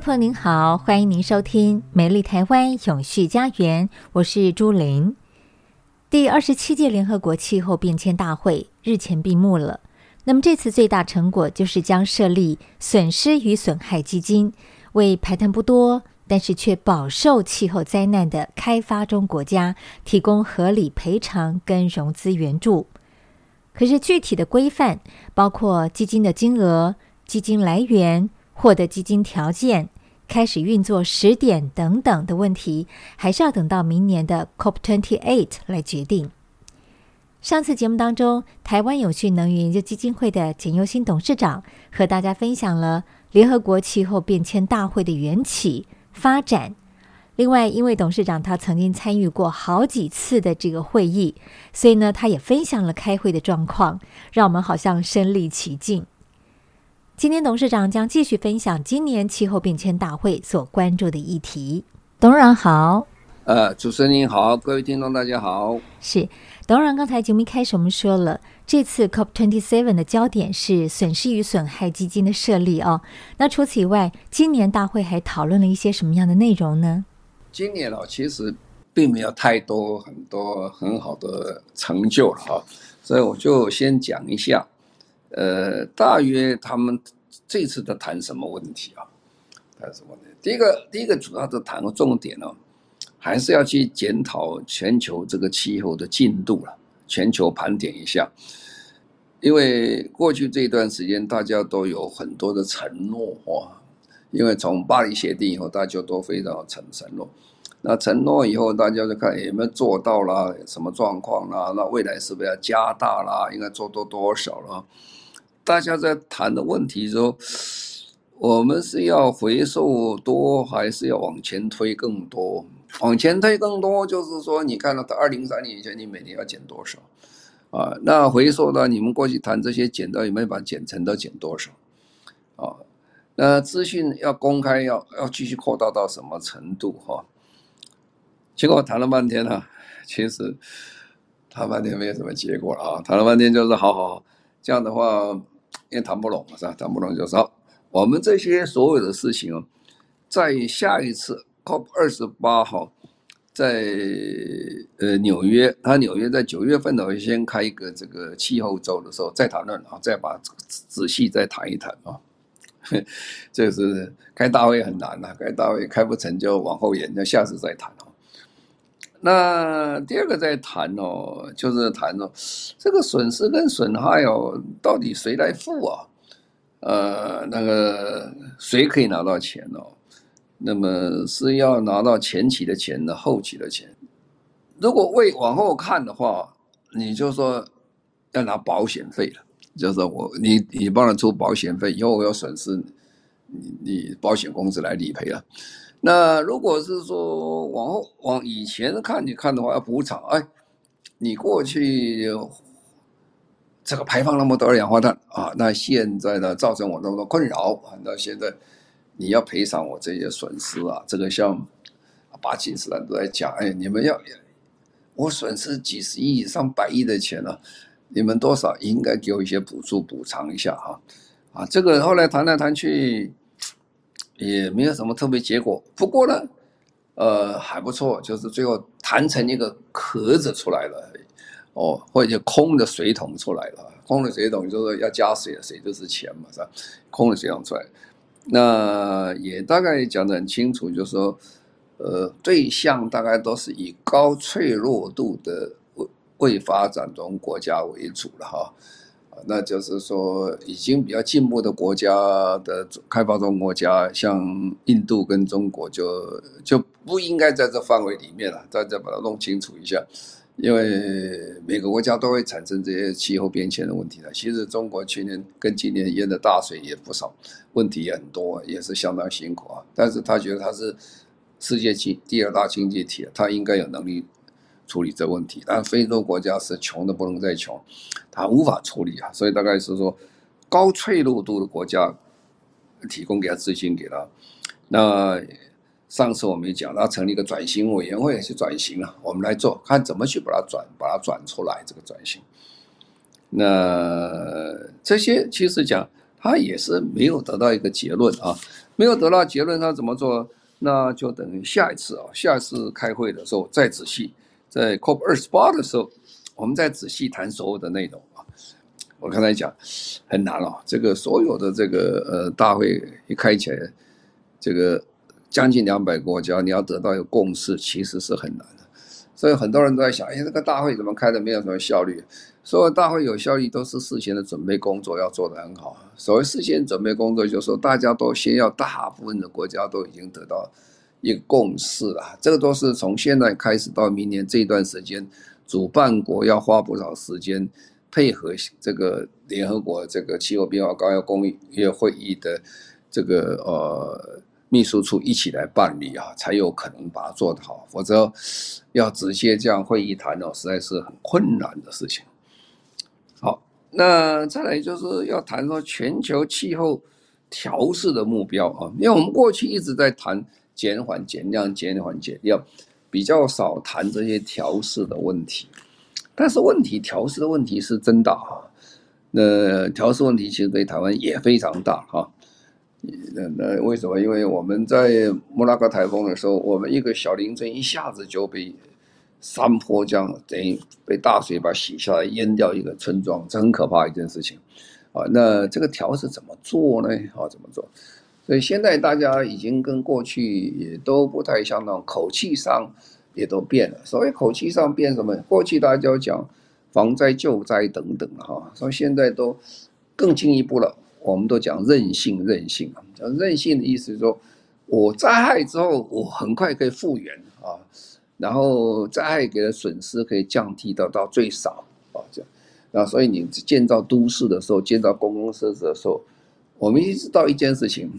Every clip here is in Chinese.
朋友您好，欢迎您收听《美丽台湾永续家园》，我是朱琳。第二十七届联合国气候变迁大会日前闭幕了。那么这次最大成果就是将设立损失与损害基金，为排碳不多但是却饱受气候灾难的开发中国家提供合理赔偿跟融资援助。可是具体的规范，包括基金的金额、基金来源。获得基金条件、开始运作时点等等的问题，还是要等到明年的 COP28 来决定。上次节目当中，台湾永续能源研究基金会的简优新董事长和大家分享了联合国气候变迁大会的缘起、发展。另外，因为董事长他曾经参与过好几次的这个会议，所以呢，他也分享了开会的状况，让我们好像身历其境。今天董事长将继续分享今年气候变迁大会所关注的议题。董事长好，呃，主持人您好，各位听众大家好。是董事长，刚才节目一开始我们说了，这次 COP27 的焦点是损失与损害基金的设立哦。那除此以外，今年大会还讨论了一些什么样的内容呢？今年哦，其实并没有太多很多很好的成就了哈，所以我就先讲一下。呃，大约他们这次在谈什么问题啊？谈什么问题？第一个，第一个主要的谈个重点呢、还是要去检讨全球这个气候的进度了，全球盘点一下。因为过去这一段时间，大家都有很多的承诺哇，因为从巴黎协定以后，大家都非常承承诺。那承诺以后，大家就看有没有做到啦，什么状况啦？那未来是不是要加大啦？应该做多多少了？大家在谈的问题说，我们是要回收多，还是要往前推更多？往前推更多，就是说，你看到到二零三零以前，你每年要减多少？啊，那回收的，你们过去谈这些减到有没有把减成都减多少？啊，那资讯要公开，要要继续扩大到什么程度？哈，结果谈了半天呢，其实谈半天没有什么结果了啊，谈了半天就是好好好，这样的话。也谈不拢是吧？谈不拢就说我们这些所有的事情哦，在下一次 COP 二十八号，在呃纽约，他纽约在九月份呢会先开一个这个气候周的时候再讨论啊，再把仔细再谈一谈啊。这是开大会很难呐，开大会开不成就往后延，那下次再谈哦。那第二个在谈哦，就是谈哦，这个损失跟损害哦，到底谁来付啊？呃，那个谁可以拿到钱哦？那么是要拿到前期的钱呢，后期的钱？如果为往后看的话，你就说要拿保险费了，就是我你你帮他出保险费，以后我有损失，你你保险公司来理赔了。那如果是说往后往以前看，你看的话要补偿，哎，你过去这个排放那么多二氧化碳啊，那现在呢造成我那么多困扰啊，那现在你要赔偿我这些损失啊，这个像巴基斯坦都在讲，哎，你们要我损失几十亿、上百亿的钱了，你们多少应该给我一些补助补偿一下哈，啊，这个后来谈来谈去。也没有什么特别结果，不过呢，呃，还不错，就是最后谈成一个壳子出来了，哦，或者空的水桶出来了，空的水桶就是要加水，水就是钱嘛，是吧？空的水桶出来，那也大概讲得很清楚，就是说，呃，对象大概都是以高脆弱度的未未发展中国家为主了哈。那就是说，已经比较进步的国家的开发中国家，像印度跟中国就，就不应该在这范围里面了。大家把它弄清楚一下，因为每个国家都会产生这些气候变迁的问题的。其实中国去年跟今年淹的大水也不少，问题也很多，也是相当辛苦啊。但是他觉得他是世界经第二大经济体，他应该有能力。处理这问题，但非洲国家是穷的不能再穷，他无法处理啊，所以大概是说高脆弱度的国家提供给他资金给他。那上次我们也讲，他成立一个转型委员会去转型啊，我们来做，看怎么去把它转，把它转出来这个转型。那这些其实讲，他也是没有得到一个结论啊，没有得到结论，他怎么做？那就等于下一次啊，下一次开会的时候再仔细。在 COP 二十八的时候，我们再仔细谈所有的内容啊。我刚才讲很难哦，这个所有的这个呃大会一开起来，这个将近两百个国家，你要得到一个共识，其实是很难的。所以很多人都在想，哎，这个大会怎么开的没有什么效率？所有大会有效率都是事先的准备工作要做得很好。所谓事先准备工作，就是说大家都先要大部分的国家都已经得到。一个共识了，这个都是从现在开始到明年这段时间，主办国要花不少时间配合这个联合国这个气候变化高要工业会议的这个呃秘书处一起来办理啊，才有可能把它做得好，否则要直接这样会议谈哦，实在是很困难的事情。好，那再来就是要谈说全球气候调试的目标啊，因为我们过去一直在谈。减缓、减量、减缓、减量，比较少谈这些调试的问题。但是问题调试的问题是真大哈。那调试问题其实对台湾也非常大哈。那那为什么？因为我们在莫拉克台风的时候，我们一个小林村一下子就被山坡这样等于被大水把洗下来，淹掉一个村庄，这很可怕一件事情啊。那这个调试怎么做呢？啊，怎么做？所以现在大家已经跟过去也都不太相同，口气上也都变了。所谓口气上变什么？过去大家就讲防灾救灾等等哈，所以现在都更进一步了。我们都讲韧性，韧性啊，讲韧性的意思是说，我灾害之后我很快可以复原啊，然后灾害给的损失可以降低到到最少啊，这样。那所以你建造都市的时候，建造公共设施的时候，我们一直知道一件事情。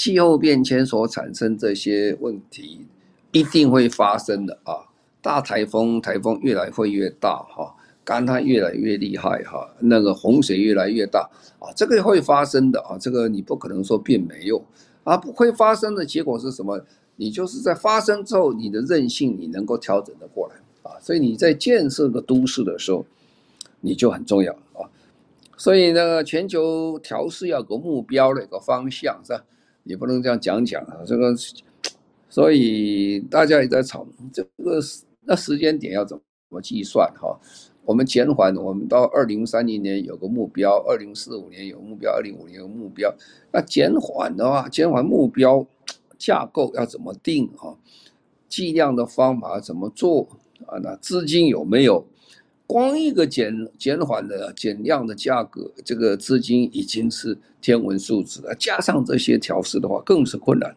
气候变迁所产生这些问题，一定会发生的啊！大台风，台风越来会越大哈，干旱越来越厉害哈，那个洪水越来越大啊，这个会发生的啊，这个你不可能说变没有啊，不会发生的结果是什么？你就是在发生之后，你的韧性你能够调整的过来啊，所以你在建设个都市的时候，你就很重要啊。所以呢，全球调试要有个目标的一个方向是吧？也不能这样讲讲啊，这个，所以大家也在吵这个那时间点要怎么计算哈？我们减缓，我们到二零三零年有个目标，二零四五年有目标，二零五年有目标。那减缓的话，减缓目标架构要怎么定啊？计量的方法怎么做啊？那资金有没有？光一个减减缓的减量的价格，这个资金已经是天文数字了，加上这些调试的话，更是困难。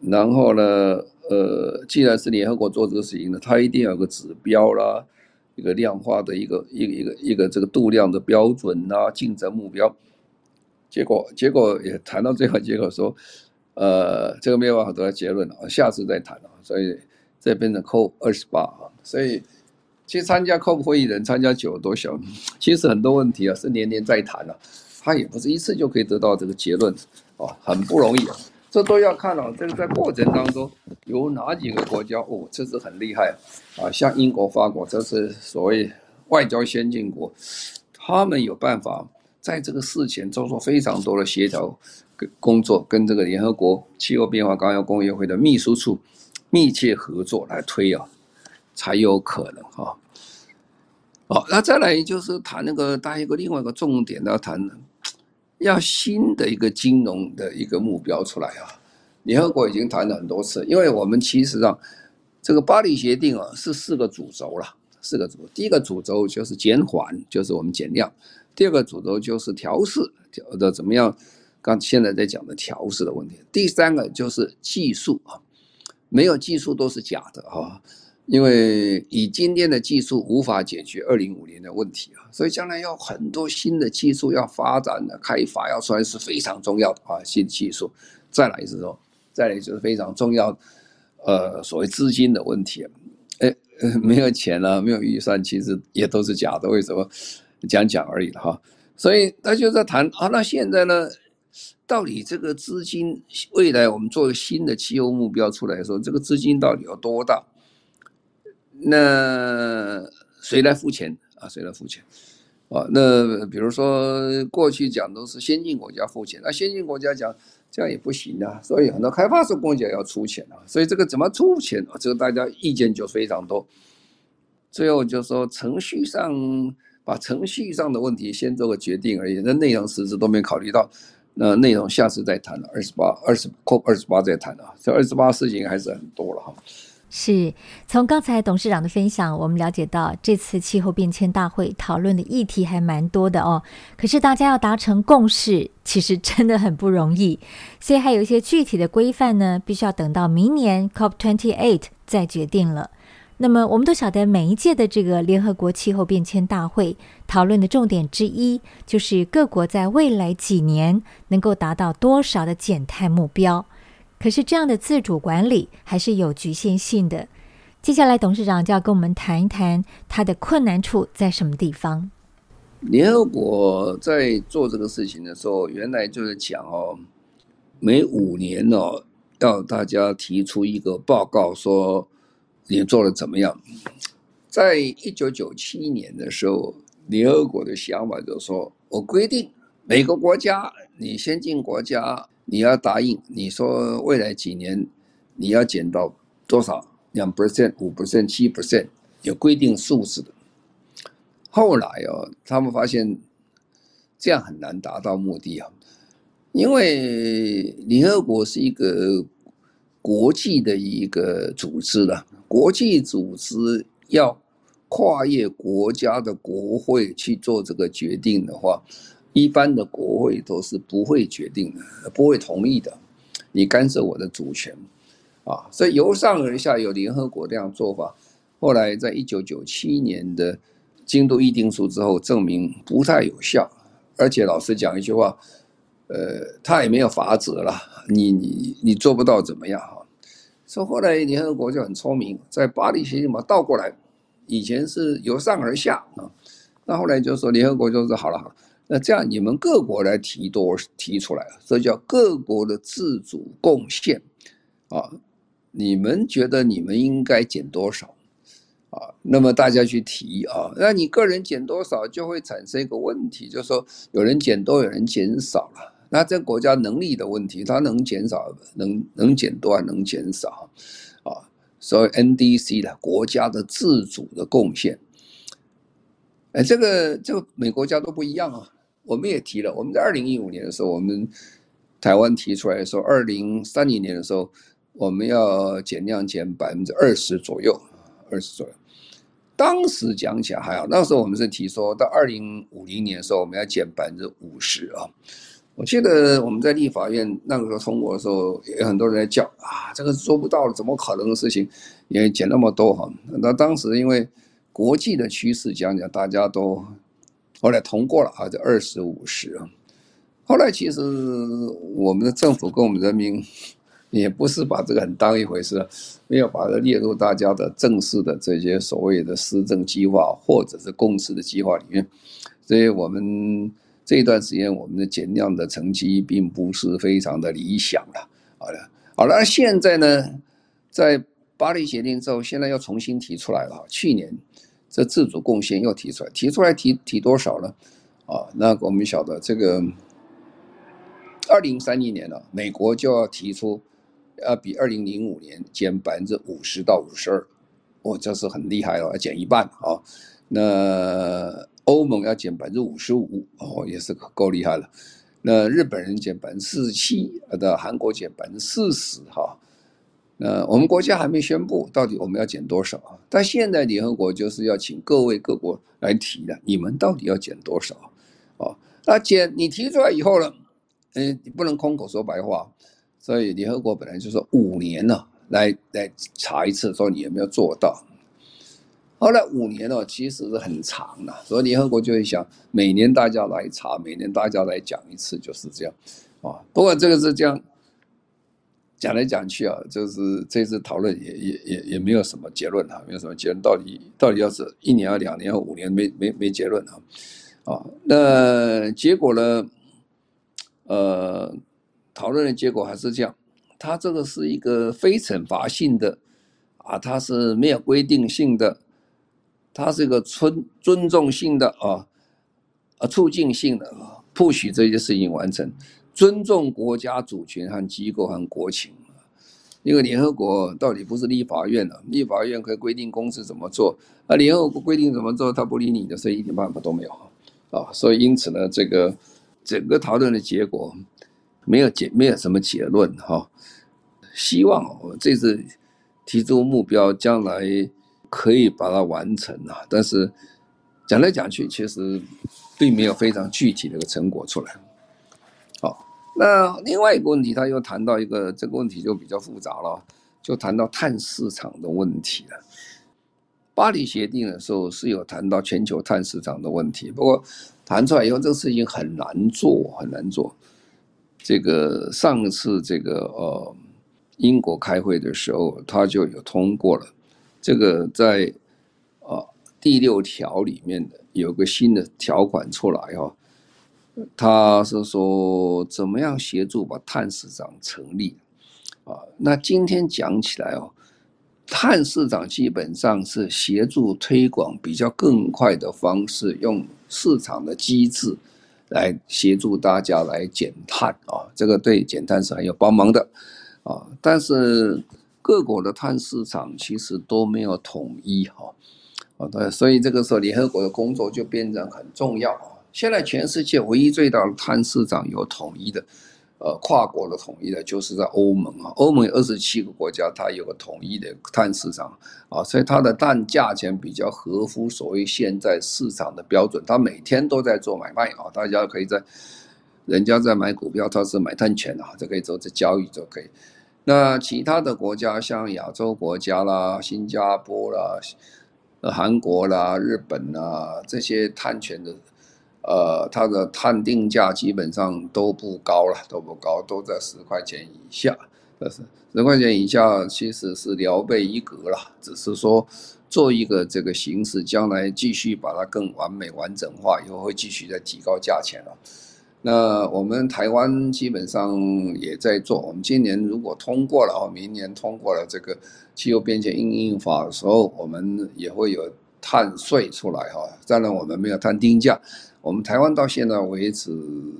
然后呢，呃，既然是联合国做这个事情呢，它一定要有个指标啦，一个量化的一个一个一个一个这个度量的标准啊，竞争目标。结果结果也谈到最后，结果说，呃，这个没有办法得到结论了，下次再谈了。所以这边的扣二十八啊，所以。其实参加 COP 会议人参加久了多小，其实很多问题啊是年年在谈啊，他也不是一次就可以得到这个结论，哦，很不容易啊，这都要看啊，这个在过程当中有哪几个国家哦，这是很厉害啊，像英国、法国，这是所谓外交先进国，他们有办法在这个事前做出非常多的协调跟工作，跟这个联合国气候变化纲要公约会的秘书处密切合作来推啊。才有可能哈，好，那再来就是谈那个，大一个另外一个重点要谈，要新的一个金融的一个目标出来啊。联合国已经谈了很多次，因为我们其实上这个巴黎协定啊是四个主轴了，四个主，第一个主轴就是减缓，就是我们减量；第二个主轴就是调试，调的怎么样？刚现在在讲的调试的问题。第三个就是技术啊，没有技术都是假的啊。因为以今天的技术无法解决二零五零的问题啊，所以将来要很多新的技术要发展的开发要出来是非常重要的啊，新技术。再来是说，再来就是非常重要，呃，所谓资金的问题，哎，没有钱了，没有预算，其实也都是假的。为什么讲讲而已哈？所以他就在谈啊，那现在呢，到底这个资金未来我们做新的气候目标出来的时候，这个资金到底有多大？那谁来付钱啊？谁来付钱？啊，那比如说过去讲都是先进国家付钱，那先进国家讲这样也不行啊，所以很多开发中国家要出钱啊，所以这个怎么出钱啊？这个大家意见就非常多。最后就说程序上把程序上的问题先做个决定而已，那内容实质都没考虑到，那内容下次再谈了，二十八、二十扣二十八再谈啊，这二十八事情还是很多了哈。是从刚才董事长的分享，我们了解到这次气候变迁大会讨论的议题还蛮多的哦。可是大家要达成共识，其实真的很不容易，所以还有一些具体的规范呢，必须要等到明年 COP28 再决定了。那么我们都晓得，每一届的这个联合国气候变迁大会讨论的重点之一，就是各国在未来几年能够达到多少的减碳目标。可是这样的自主管理还是有局限性的。接下来，董事长就要跟我们谈一谈他的困难处在什么地方。联合国在做这个事情的时候，原来就是讲哦，每五年哦，要大家提出一个报告，说你做的怎么样。在一九九七年的时候，联合国的想法就是说，我规定每个国家，你先进国家。你要答应，你说未来几年你要减到多少？两 percent、五 percent、七 percent，有规定数字的。后来哦，他们发现这样很难达到目的啊，因为联合国是一个国际的一个组织了，国际组织要跨越国家的国会去做这个决定的话。一般的国会都是不会决定的，不会同意的。你干涉我的主权，啊，所以由上而下有联合国这样做法。后来在一九九七年的京都议定书之后，证明不太有效。而且老实讲一句话，呃，他也没有法则了，你你你做不到怎么样哈？所以后来联合国就很聪明，在巴黎协定嘛倒过来，以前是由上而下啊，那后来就说联合国就说好了好了。那这样你们各国来提多提出来，这叫各国的自主贡献啊！你们觉得你们应该减多少啊？那么大家去提啊，那你个人减多少就会产生一个问题，就是说有人减多，有人减少了。那这国家能力的问题，它能减少，能能减多，还能减少啊？所以 NDC 的国家的自主的贡献，哎，这个这个每国家都不一样啊。我们也提了，我们在二零一五年的时候，我们台湾提出来说，二零三零年的时候，我们要减量减百分之二十左右，二十左右。当时讲起来还好，那时候我们是提说到二零五零年的时候，我们要减百分之五十啊。我记得我们在立法院那个时候通过的时候，有很多人在叫啊，这个做不到了，怎么可能的事情？也减那么多哈。那当时因为国际的趋势讲讲，大家都。后来通过了啊，这二十五十啊。后来其实我们的政府跟我们人民也不是把这个很当一回事，没有把它列入大家的正式的这些所谓的施政计划或者是共识的计划里面。所以我们这一段时间我们的减量的成绩并不是非常的理想了。好了，好了，现在呢，在巴黎协定之后，现在又重新提出来了。去年。这自主贡献又提出来，提出来提提多少呢？啊，那我们晓得这个二零三零年呢，美国就要提出要比二零零五年减百分之五十到五十二，哦，这是很厉害了，要减一半啊。那欧盟要减百分之五十五，哦，也是够厉害了。那日本人减百分之四十七，的韩国减百分之四十哈。那我们国家还没宣布到底我们要减多少啊？但现在联合国就是要请各位各国来提的，你们到底要减多少？哦，那减你提出来以后呢，嗯，你不能空口说白话，所以联合国本来就说五年呢，来来查一次，说你有没有做到。后来五年呢，其实是很长的，所以联合国就会想，每年大家来查，每年大家来讲一次，就是这样啊。不过这个是这样。讲来讲去啊，就是这次讨论也也也也没有什么结论啊，没有什么结论。到底到底要是一年啊、两年啊、五年没没没结论啊？啊，那结果呢？呃，讨论的结果还是这样，它这个是一个非惩罚性的啊，它是没有规定性的，它是一个尊尊重性的啊，啊，促进性的啊，不许这些事情完成。尊重国家主权和机构和国情，因为联合国到底不是立法院了，立法院可以规定公司怎么做，啊，联合国规定怎么做，他不理你的，所以一点办法都没有啊，所以因此呢，这个整个讨论的结果没有结，没有什么结论哈。希望我这次提出目标，将来可以把它完成啊，但是讲来讲去，其实并没有非常具体的一个成果出来。那另外一个问题，他又谈到一个这个问题就比较复杂了，就谈到碳市场的问题了。巴黎协定的时候是有谈到全球碳市场的问题，不过谈出来以后，这个事情很难做，很难做。这个上次这个呃英国开会的时候，他就有通过了这个在呃第六条里面的有个新的条款出来哈。他是说怎么样协助把碳市场成立啊？那今天讲起来哦，碳市场基本上是协助推广比较更快的方式，用市场的机制来协助大家来减碳啊。这个对减碳是很有帮忙的啊。但是各国的碳市场其实都没有统一哈啊，对，所以这个时候联合国的工作就变成很重要。现在全世界唯一最大的碳市场有统一的，呃，跨国的统一的，就是在欧盟啊。欧盟有二十七个国家，它有个统一的碳市场啊，所以它的碳价钱比较合乎所谓现在市场的标准。它每天都在做买卖啊，大家可以在人家在买股票，它是买碳权啊，就可以做这交易就可以。那其他的国家，像亚洲国家啦、新加坡啦、韩国啦、日本啦这些碳权的。呃，它的碳定价基本上都不高了，都不高，都在十块钱以下。但是十块钱以下其实是聊备一格了，只是说做一个这个形式，将来继续把它更完美完整化，以后会继续再提高价钱了。那我们台湾基本上也在做，我们今年如果通过了哦，明年通过了这个气候变迁应用法的时候，我们也会有碳税出来哈。当然我们没有碳定价。我们台湾到现在为止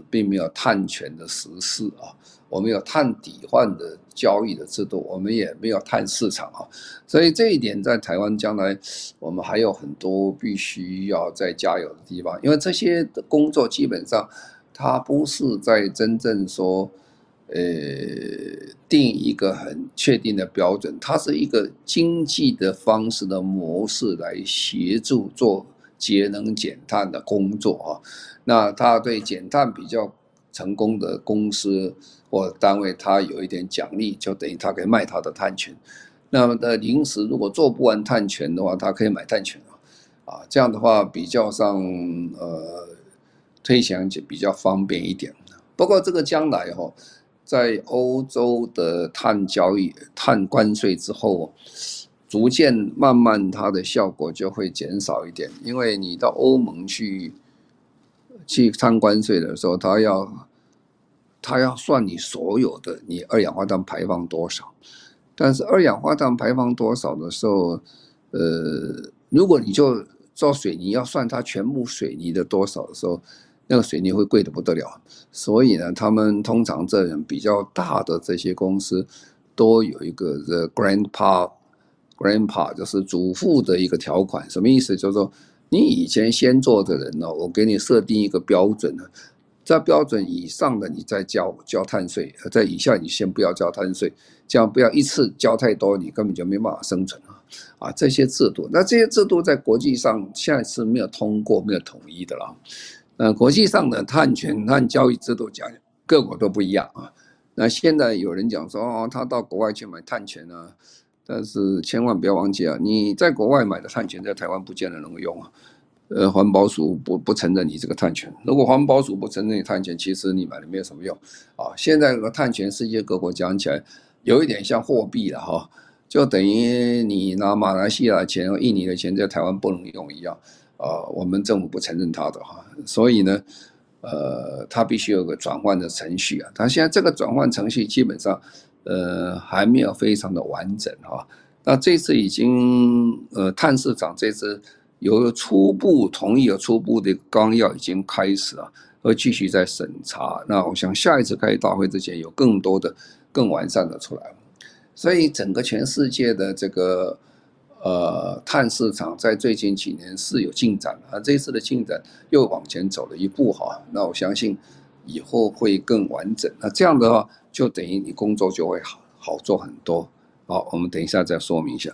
并没有碳权的实施啊，我们有碳抵换的交易的制度，我们也没有碳市场啊，所以这一点在台湾将来我们还有很多必须要再加油的地方，因为这些的工作基本上它不是在真正说，呃，定一个很确定的标准，它是一个经济的方式的模式来协助做。节能减碳的工作啊，那他对减碳比较成功的公司或单位，他有一点奖励，就等于他可以卖他的碳权。那么的临时如果做不完碳权的话，他可以买碳权啊，啊，这样的话比较上呃推行就比较方便一点。不过这个将来哈，在欧洲的碳交易、碳关税之后。逐渐慢慢，它的效果就会减少一点，因为你到欧盟去去碳关税的时候，他要他要算你所有的你二氧化碳排放多少，但是二氧化碳排放多少的时候，呃，如果你就造水泥要算它全部水泥的多少的时候，那个水泥会贵的不得了，所以呢，他们通常这种比较大的这些公司都有一个 the grandpa。Grandpa 就是祖父的一个条款，什么意思？就是说，你以前先做的人呢，我给你设定一个标准呢，在标准以上的你再交交碳税，在以下你先不要交碳税，这样不要一次交太多，你根本就没办法生存啊！啊，这些制度，那这些制度在国际上现在是没有通过、没有统一的了。呃，国际上的碳权、碳交易制度讲各国都不一样啊。那现在有人讲说，哦，他到国外去买碳权啊，但是千万不要忘记啊，你在国外买的碳权在台湾不见得能够用啊。呃，环保署不不承认你这个碳权。如果环保署不承认你碳权，其实你买了没有什么用啊。现在这个碳权，世界各国讲起来有一点像货币了哈，就等于你拿马来西亚钱和印尼的钱在台湾不能用一样啊。我们政府不承认它的哈，所以呢，呃，它必须有个转换的程序啊。它现在这个转换程序基本上呃还没有非常的完整哈。那这次已经呃碳市场这次。有初步同意，有初步的纲要已经开始了，会继续在审查。那我想下一次开大会之前，有更多的、更完善的出来。所以整个全世界的这个呃碳市场在最近几年是有进展而，这次的进展又往前走了一步哈。那我相信以后会更完整。那这样的话，就等于你工作就会好好做很多。好，我们等一下再说明一下。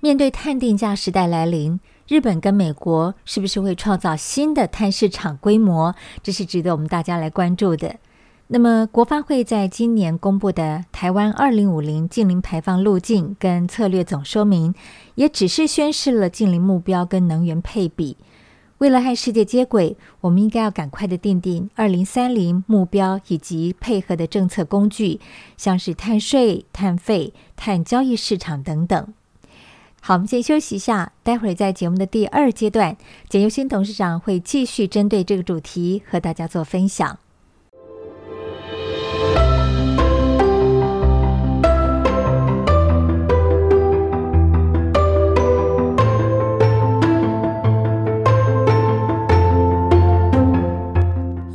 面对碳定价时代来临。日本跟美国是不是会创造新的碳市场规模？这是值得我们大家来关注的。那么，国发会在今年公布的《台湾二零五零净零排放路径跟策略总说明》，也只是宣示了净零目标跟能源配比。为了和世界接轨，我们应该要赶快的定定二零三零目标以及配合的政策工具，像是碳税、碳费、碳交易市场等等。好，我们先休息一下，待会儿在节目的第二阶段，简尤新董事长会继续针对这个主题和大家做分享。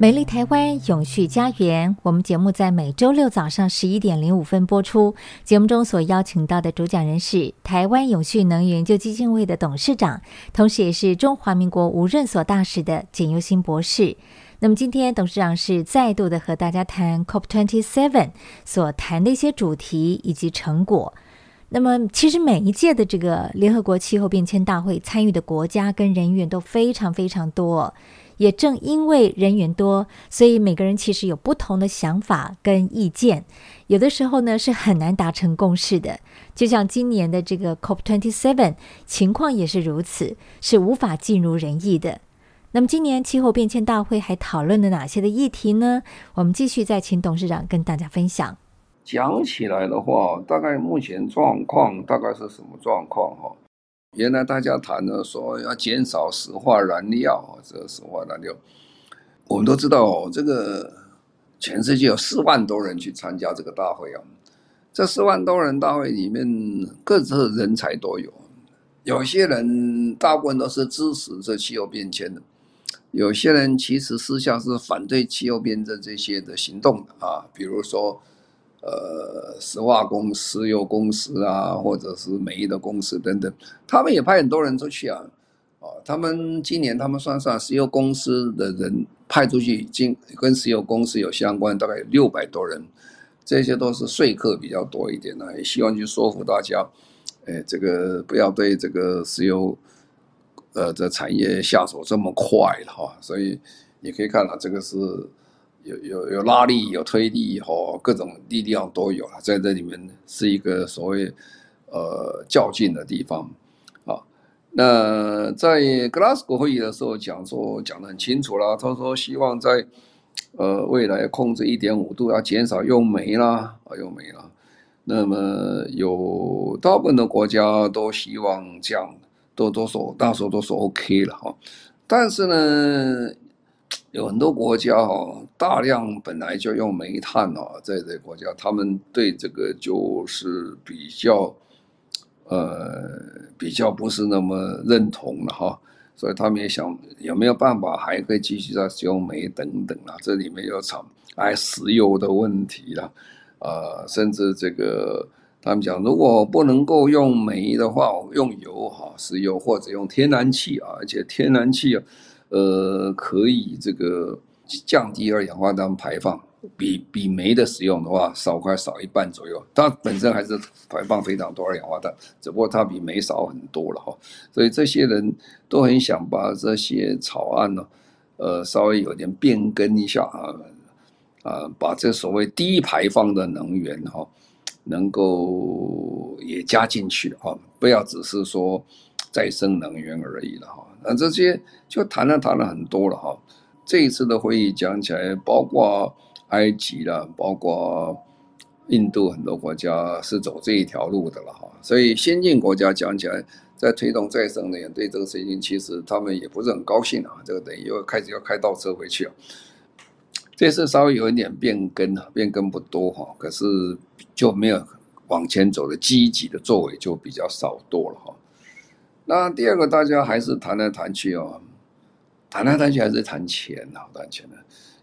美丽台湾永续家园，我们节目在每周六早上十一点零五分播出。节目中所邀请到的主讲人是台湾永续能源研究基金会的董事长，同时也是中华民国无任所大使的简尤新博士。那么今天董事长是再度的和大家谈 COP27 所谈的一些主题以及成果。那么其实每一届的这个联合国气候变迁大会参与的国家跟人员都非常非常多，也正因为人员多，所以每个人其实有不同的想法跟意见，有的时候呢是很难达成共识的。就像今年的这个 COP27 情况也是如此，是无法尽如人意的。那么今年气候变迁大会还讨论了哪些的议题呢？我们继续再请董事长跟大家分享。讲起来的话，大概目前状况大概是什么状况？哈，原来大家谈的说要减少石化燃料，这石化燃料，我们都知道，这个全世界有四万多人去参加这个大会啊。这四万多人大会里面，各自人才都有，有些人大部分都是支持这气候变迁的。有些人其实私下是反对气候变迁这些的行动的啊，比如说，呃，石化公司、石油公司啊，或者是煤的公司等等，他们也派很多人出去啊，啊，他们今年他们算算石油公司的人派出去，已经跟石油公司有相关，大概有六百多人，这些都是说客比较多一点的，也希望去说服大家，哎，这个不要对这个石油。呃，这产业下手这么快了哈，所以你可以看到这个是有有有拉力、有推力哈，各种力量都有了，在这里面是一个所谓呃较劲的地方啊。那在格拉斯哥会议的时候讲说讲得很清楚了，他说希望在呃未来控制一点五度，要减少用煤啦啊用煤啦。那么有大部分的国家都希望这样。都都说，大多都说 OK 了哈，但是呢，有很多国家哈，大量本来就用煤炭哦，在这个国家，他们对这个就是比较，呃，比较不是那么认同了哈，所以他们也想有没有办法还可以继续再使用煤等等啊，这里面有厂哎石油的问题了，呃，甚至这个他们讲，如果不能够用煤的话，用油哈，石油或者用天然气啊，而且天然气啊，呃，可以这个降低二氧化碳排放。比比煤的使用的话少快少一半左右，它本身还是排放非常多二氧化碳，只不过它比煤少很多了哈。所以这些人都很想把这些草案呢，呃，稍微有点变更一下啊，啊，把这所谓低排放的能源哈，能够也加进去哈，不要只是说再生能源而已了哈。啊这些就谈了谈了很多了哈。这一次的会议讲起来，包括。埃及啦，包括印度很多国家是走这一条路的了哈，所以先进国家讲起来，在推动再生能源对这个事情，其实他们也不是很高兴啊。这个等于又开始要开倒车回去了。这次稍微有一点变更啊，变更不多哈，可是就没有往前走的积极的作为就比较少多了哈。那第二个，大家还是谈来谈去哦，谈来谈去还是谈钱啊，谈钱的。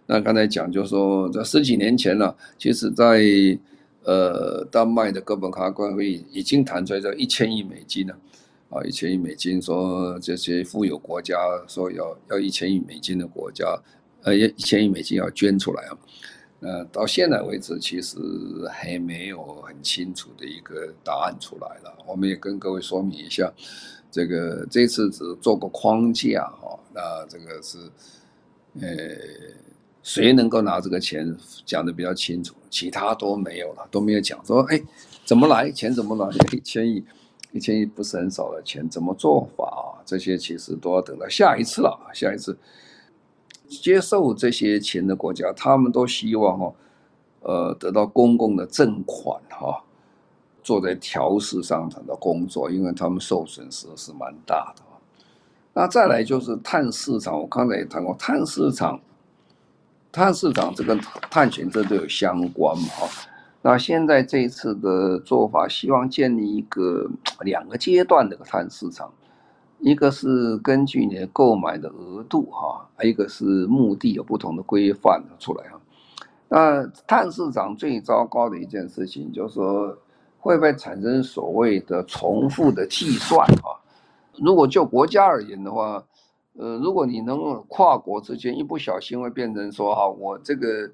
那刚才讲，就说，在十几年前了，其实在呃丹麦的哥本哈根会议已经谈出来，这一千亿美金了，啊，一千亿美金，说这些富有国家说要要一千亿美金的国家，呃，一千亿美金要捐出来啊，呃，到现在为止，其实还没有很清楚的一个答案出来了。我们也跟各位说明一下，这个这次只做个框架哈，那这个是，呃。谁能够拿这个钱讲的比较清楚？其他都没有了，都没有讲说，哎，怎么来？钱怎么来？一千亿，一千亿不是很少的钱，怎么做法啊？这些其实都要等到下一次了。下一次接受这些钱的国家，他们都希望哦，呃，得到公共的赠款哈，做在调试上头的工作，因为他们受损失是蛮大的。那再来就是碳市场，我刚才也谈过碳市场。碳市场这跟碳权这都有相关嘛？那现在这一次的做法，希望建立一个两个阶段的个碳市场，一个是根据你的购买的额度哈，一个是目的有不同的规范出来哈。那碳市场最糟糕的一件事情，就是说会不会产生所谓的重复的计算啊？如果就国家而言的话。呃，如果你能跨国之间一不小心会变成说哈，我这个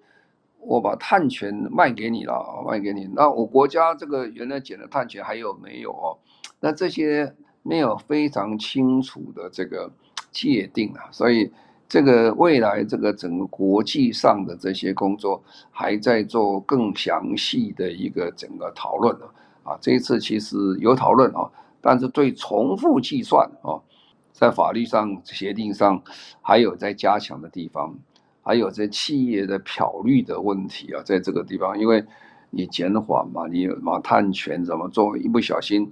我把碳权卖给你了，卖给你，那我国家这个原来减的碳权还有没有哦？那这些没有非常清楚的这个界定啊，所以这个未来这个整个国际上的这些工作还在做更详细的一个整个讨论呢。啊，这一次其实有讨论啊，但是对重复计算啊。在法律上、协定上，还有在加强的地方，还有在企业的漂绿的问题啊，在这个地方，因为你减缓嘛，你把碳权怎么做？一不小心，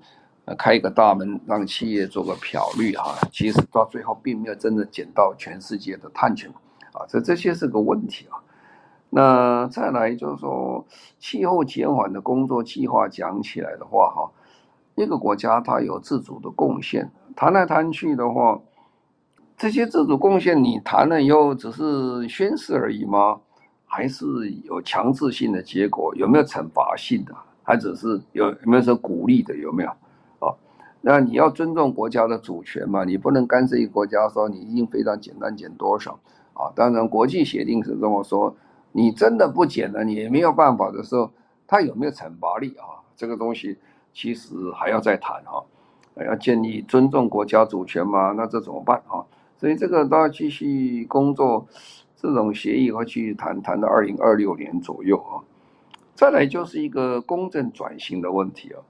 开一个大门让企业做个漂绿哈，其实到最后并没有真的减到全世界的碳权啊，这这些是个问题啊。那再来就是说，气候减缓的工作计划讲起来的话哈，一个国家它有自主的贡献。谈来谈去的话，这些自主贡献你谈了以后只是宣示而已吗？还是有强制性的结果？有没有惩罚性的？还只是有有没有说鼓励的？有没有？啊，那你要尊重国家的主权嘛，你不能干涉一个国家说你一定非常简单减多少啊？当然国际协定是这么说，你真的不减了，你也没有办法的时候，它有没有惩罚力啊？这个东西其实还要再谈哈。要建立尊重国家主权嘛？那这怎么办啊？所以这个都要继续工作，这种协议会继续谈，谈到二零二六年左右啊。再来就是一个公正转型的问题啊。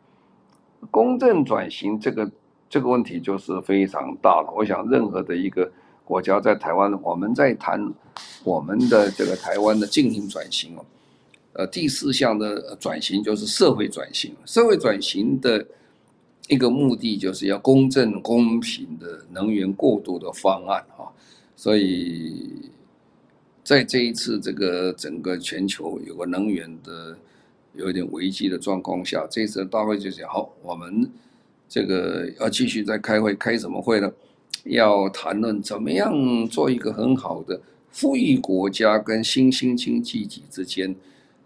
公正转型这个这个问题就是非常大了。我想任何的一个国家在台湾，我们在谈我们的这个台湾的进行转型哦。呃，第四项的转型就是社会转型，社会转型的。一个目的就是要公正公平的能源过渡的方案哈，所以在这一次这个整个全球有个能源的有一点危机的状况下，这次大会就讲好，我们这个要继续再开会，开什么会呢？要谈论怎么样做一个很好的富裕国家跟新兴经济体之间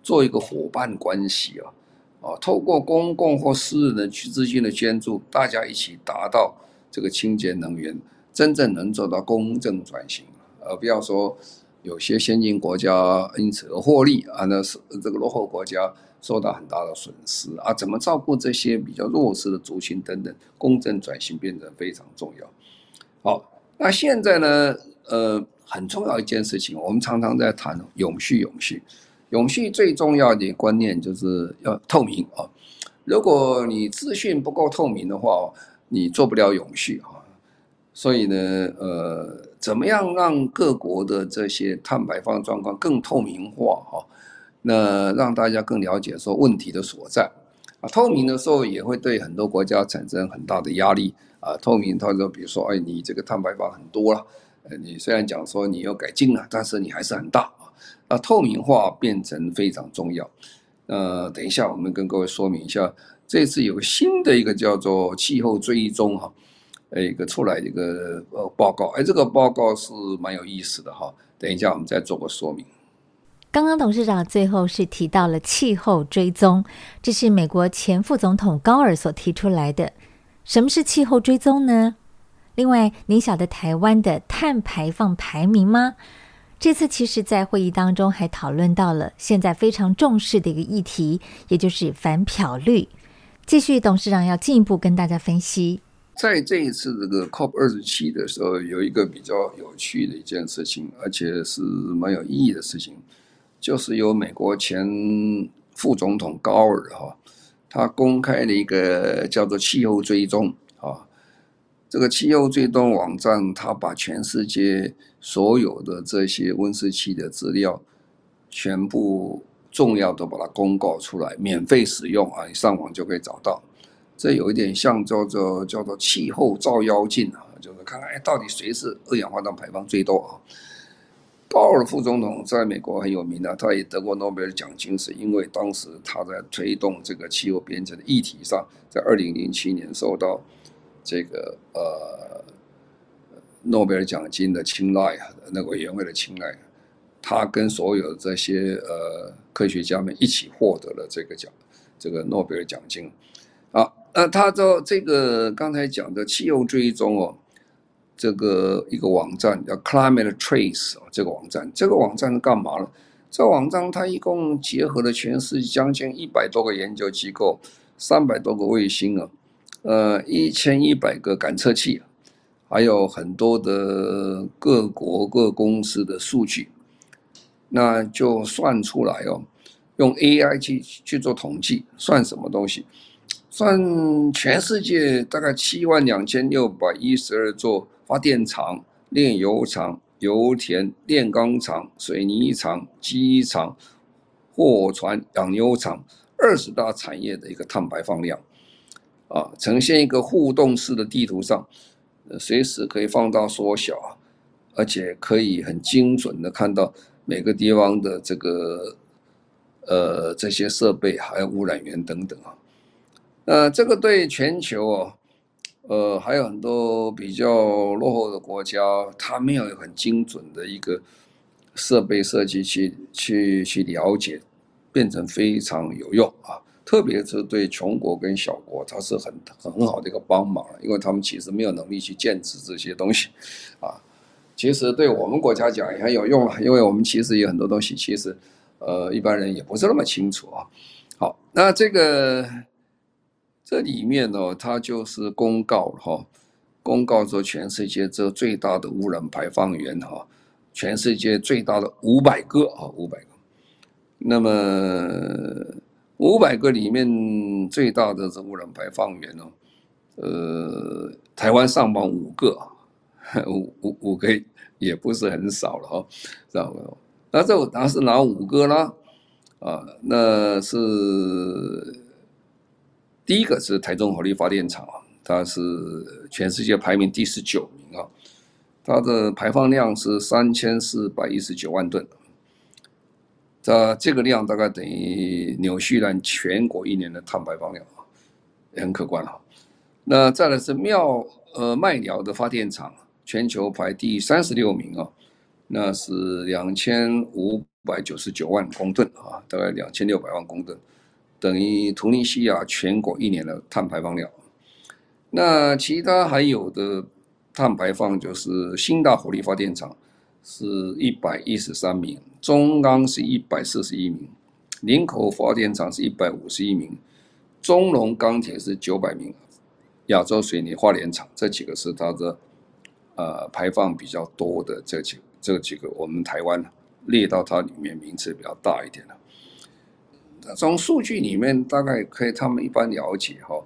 做一个伙伴关系啊，啊，透过公共或私人的资金的捐助，大家一起达到这个清洁能源，真正能做到公正转型，而不要说有些先进国家因此而获利啊，那是这个落后国家受到很大的损失啊，怎么照顾这些比较弱势的族群等等，公正转型变得非常重要。好，那现在呢？呃，很重要一件事情，我们常常在谈永续，永续，永续最重要的观念就是要透明啊。如果你资讯不够透明的话，你做不了永续啊。所以呢，呃，怎么样让各国的这些碳排放状况更透明化哈？那让大家更了解说问题的所在啊。透明的时候也会对很多国家产生很大的压力。啊，透明，他说，比如说，哎，你这个碳排放很多了，呃，你虽然讲说你要改进了，但是你还是很大啊。那透明化变成非常重要。呃，等一下我们跟各位说明一下，这次有新的一个叫做气候追踪哈，呃一个出来一个呃报告，哎，这个报告是蛮有意思的哈。等一下我们再做个说明。刚刚董事长最后是提到了气候追踪，这是美国前副总统高尔所提出来的。什么是气候追踪呢？另外，您晓得台湾的碳排放排名吗？这次其实，在会议当中还讨论到了现在非常重视的一个议题，也就是反漂绿。继续，董事长要进一步跟大家分析。在这一次这个 COP 二十七的时候，有一个比较有趣的一件事情，而且是蛮有意义的事情，就是由美国前副总统高尔哈。他公开了一个叫做气候追踪啊，这个气候追踪网站，他把全世界所有的这些温室气的资料，全部重要的把它公告出来，免费使用啊，你上网就可以找到。这有一点像叫做叫做气候照妖镜啊，就是看看哎，到底谁是二氧化碳排放最多啊？鲍尔副总统在美国很有名的，他也得过诺贝尔奖金，是因为当时他在推动这个气候变迁的议题上，在二零零七年受到这个呃诺贝尔奖金的青睐啊，那个委员会的青睐，他跟所有这些呃科学家们一起获得了这个奖，这个诺贝尔奖金。啊，那他说这个刚才讲的气候追踪哦。这个一个网站叫 Climate Trace 这个网站，这个网站是干嘛呢？这个网站它一共结合了全世界将近一百多个研究机构，三百多个卫星啊，呃，一千一百个感测器，还有很多的各国各公司的数据，那就算出来哦，用 AI 去去做统计，算什么东西？算全世界大概七万两千六百一十二座。发电厂、炼油厂、油田、炼钢厂、水泥厂、机厂、货船、养牛场，二十大产业的一个碳排放量，啊，呈现一个互动式的地图上，随时可以放大缩小，而且可以很精准的看到每个地方的这个，呃，这些设备还有污染源等等啊，呃，这个对全球啊。呃，还有很多比较落后的国家，它没有很精准的一个设备设计去去去了解，变成非常有用啊。特别是对穷国跟小国，它是很很好的一个帮忙，因为他们其实没有能力去建置这些东西啊。其实对我们国家讲也很有用了，因为我们其实有很多东西，其实呃一般人也不是那么清楚啊。好，那这个。这里面呢，它就是公告哈，公告说全世界这最大的污染排放源哈，全世界最大的五百个啊，五百个。那么五百个里面最大的这污染排放源呢，呃，台湾上榜五个，五五五个也不是很少了哈，知道没有？那这那是哪五个呢？啊，那是。第一个是台中火力发电厂啊，它是全世界排名第十九名啊，它的排放量是三千四百一十九万吨，它这个量大概等于纽西兰全国一年的碳排放量啊，也很可观啊。那再来是妙呃麦寮的发电厂，全球排第三十六名啊，那是两千五百九十九万公吨啊，大概两千六百万公吨，等于突尼西亚全国一年的碳排放量。那其他还有的碳排放就是新大火力发电厂是一百一十三名，中钢是一百四十一名，林口发电厂是一百五十一名，中龙钢铁是九百名。亚洲水泥化联厂这几个是它的呃排放比较多的这几这几个，我们台湾列到它里面名次比较大一点的。从数据里面大概可以他们一般了解哈，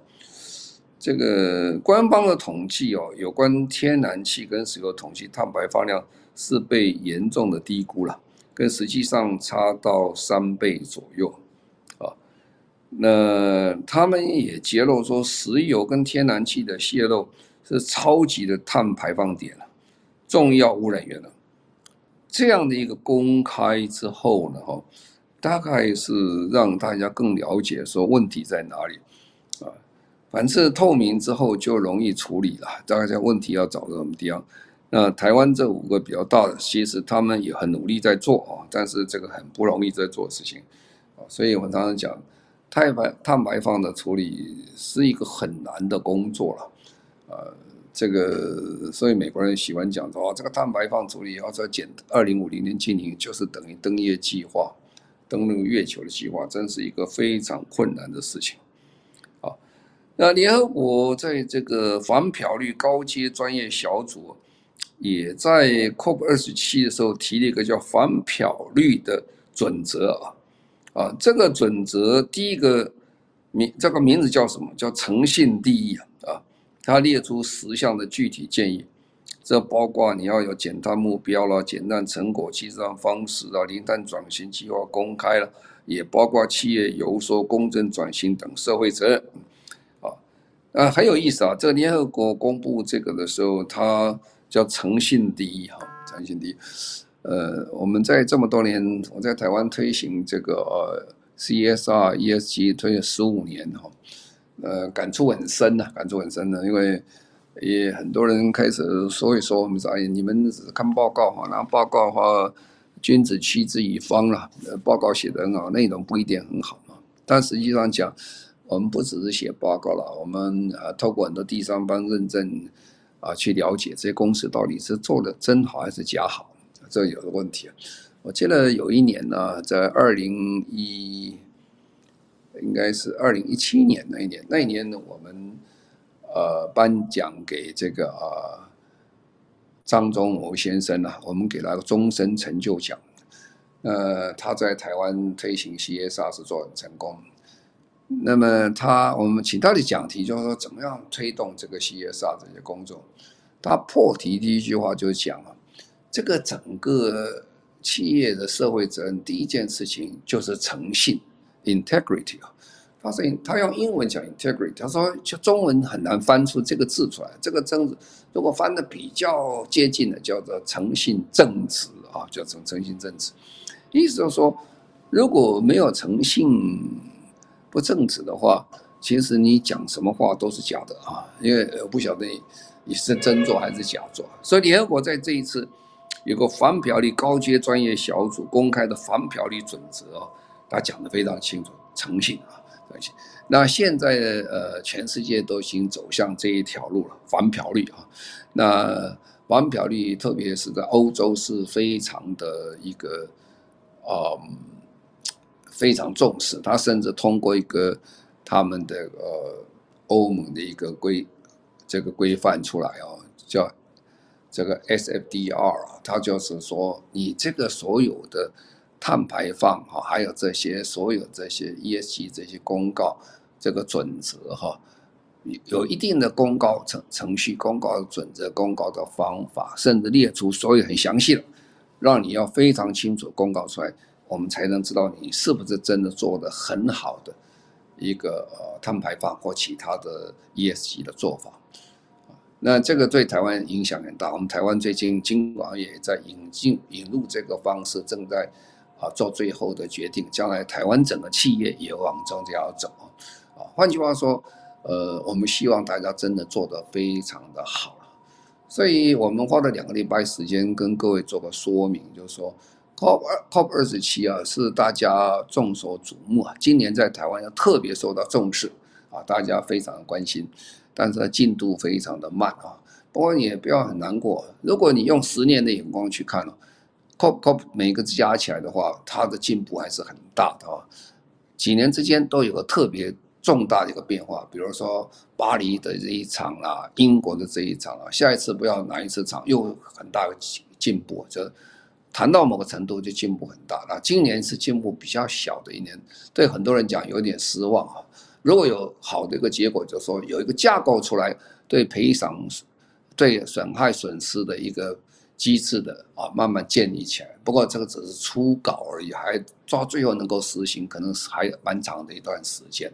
这个官方的统计哦，有关天然气跟石油统计碳排放量是被严重的低估了，跟实际上差到三倍左右。那他们也揭露说，石油跟天然气的泄漏是超级的碳排放点了，重要污染源了。这样的一个公开之后呢，哈，大概是让大家更了解说问题在哪里啊。凡是透明之后就容易处理了，大概这问题要找到什么地方？那台湾这五个比较大的，其实他们也很努力在做啊，但是这个很不容易在做事情啊，所以我常常讲。碳排碳排放的处理是一个很难的工作了，呃，这个所以美国人喜欢讲说，这个碳排放处理要在减二零五零年进行，就是等于登月计划，登陆月球的计划，真是一个非常困难的事情。啊，那联合国在这个反漂绿高阶专业小组，也在 COP 二十七的时候提了一个叫反漂绿的准则啊。啊，这个准则第一个名，这个名字叫什么？叫诚信第一啊！啊，它列出十项的具体建议，这包括你要有减碳目标了、减碳成果计算方式啊、零碳转型计划公开了，也包括企业游说公正转型等社会责任。啊，啊，很有意思啊！这个联合国公布这个的时候，它叫诚信第一哈，诚信第一。呃，我们在这么多年，我在台湾推行这个呃 CSR ESG 推了十五年哈，呃，感触很深呐，感触很深的，因为也很多人开始说一说，我们说哎，你们只是看报告哈，然后报告的话，君子欺之以方了，报告写得很好，内容不一定很好嘛。但实际上讲，我们不只是写报告了，我们啊，透过很多第三方认证啊，去了解这些公司到底是做的真好还是假好。这有个问题啊！我记得有一年呢，在二零一，应该是二零一七年那一年，那一年呢，我们呃颁奖给这个呃张忠谋先生啊，我们给他个终身成就奖。呃，他在台湾推行 CSR 是做很成功。那么他，我们请他的讲题就是说，怎么样推动这个 CSR 这些工作？他破题第一句话就是讲啊。这个整个企业的社会责任，第一件事情就是诚信 （integrity） 啊。他说他用英文讲 integrity，他说就中文很难翻出这个字出来。这个字如果翻的比较接近的，叫做诚信正直啊，叫做诚信正直。意思就是说，如果没有诚信不正直的话，其实你讲什么话都是假的啊，因为我不晓得你是真做还是假做。所以联合国在这一次。有个反漂绿高阶专业小组公开的反漂绿准则哦，他讲的非常清楚，诚信啊，那现在呃，全世界都已经走向这一条路了，反漂率啊。那反漂率，特别是在欧洲是非常的一个啊、非常重视。他甚至通过一个他们的呃欧盟的一个规这个规范出来哦，叫。这个 SFDR 啊，它就是说，你这个所有的碳排放哈，还有这些所有这些 ESG 这些公告，这个准则哈，有一定的公告程程序、公告准则、公告的方法，甚至列出所有很详细的，让你要非常清楚公告出来，我们才能知道你是不是真的做得很好的一个呃碳排放或其他的 ESG 的做法。那这个对台湾影响很大。我们台湾最近金管也在引进引入这个方式，正在啊做最后的决定。将来台湾整个企业也往中这样走啊。换句话说，呃，我们希望大家真的做得非常的好。所以我们花了两个礼拜时间跟各位做个说明，就是说，COP COP 二十七啊是大家众所瞩目啊，今年在台湾要特别受到重视啊，大家非常的关心，但是进度非常的慢啊。不过你也不要很难过，如果你用十年的眼光去看了 COP Cop 每个字加起来的话，它的进步还是很大的啊。几年之间都有个特别重大的一个变化，比如说巴黎的这一场啊，英国的这一场啊，下一次不要哪一次场又很大的进步，就谈到某个程度就进步很大。那今年是进步比较小的一年，对很多人讲有点失望啊。如果有好的一个结果，就是说有一个架构出来，对赔偿、对损害损失的一个机制的啊，慢慢建立起来。不过这个只是初稿而已，还到最后能够实行，可能是还蛮长的一段时间。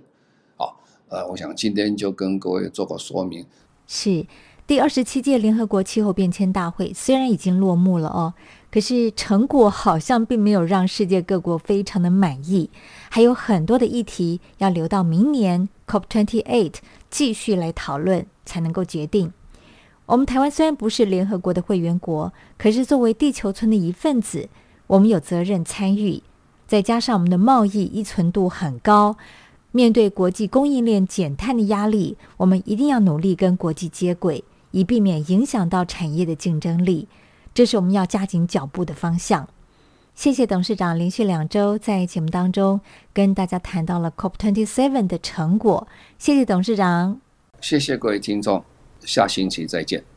呃，我想今天就跟各位做个说明。是第二十七届联合国气候变迁大会虽然已经落幕了哦，可是成果好像并没有让世界各国非常的满意，还有很多的议题要留到明年 COP28 继续来讨论才能够决定。我们台湾虽然不是联合国的会员国，可是作为地球村的一份子，我们有责任参与，再加上我们的贸易依存度很高。面对国际供应链减碳的压力，我们一定要努力跟国际接轨，以避免影响到产业的竞争力。这是我们要加紧脚步的方向。谢谢董事长连续两周在节目当中跟大家谈到了 COP27 的成果。谢谢董事长，谢谢各位听众，下星期再见。